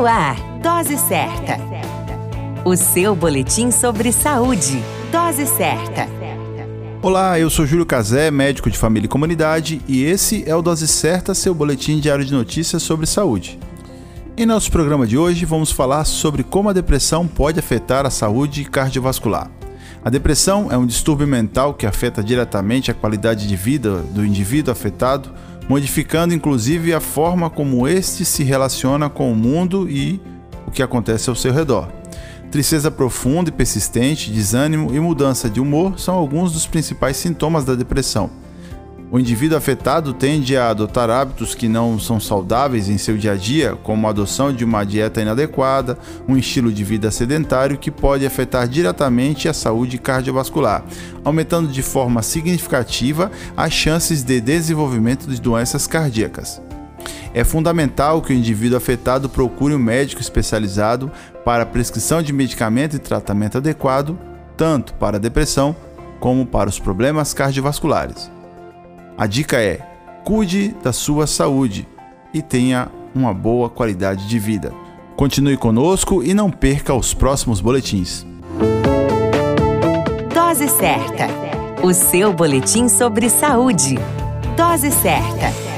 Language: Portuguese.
No ar, Dose Certa. O seu boletim sobre saúde. Dose Certa. Olá, eu sou Júlio Cazé, médico de família e comunidade, e esse é o Dose Certa, seu boletim diário de notícias sobre saúde. Em nosso programa de hoje, vamos falar sobre como a depressão pode afetar a saúde cardiovascular. A depressão é um distúrbio mental que afeta diretamente a qualidade de vida do indivíduo afetado, modificando inclusive a forma como este se relaciona com o mundo e o que acontece ao seu redor. Tristeza profunda e persistente, desânimo e mudança de humor são alguns dos principais sintomas da depressão. O indivíduo afetado tende a adotar hábitos que não são saudáveis em seu dia a dia, como a adoção de uma dieta inadequada, um estilo de vida sedentário que pode afetar diretamente a saúde cardiovascular, aumentando de forma significativa as chances de desenvolvimento de doenças cardíacas. É fundamental que o indivíduo afetado procure um médico especializado para prescrição de medicamento e tratamento adequado, tanto para a depressão como para os problemas cardiovasculares. A dica é: cuide da sua saúde e tenha uma boa qualidade de vida. Continue conosco e não perca os próximos boletins. Dose certa. O seu boletim sobre saúde. Dose certa.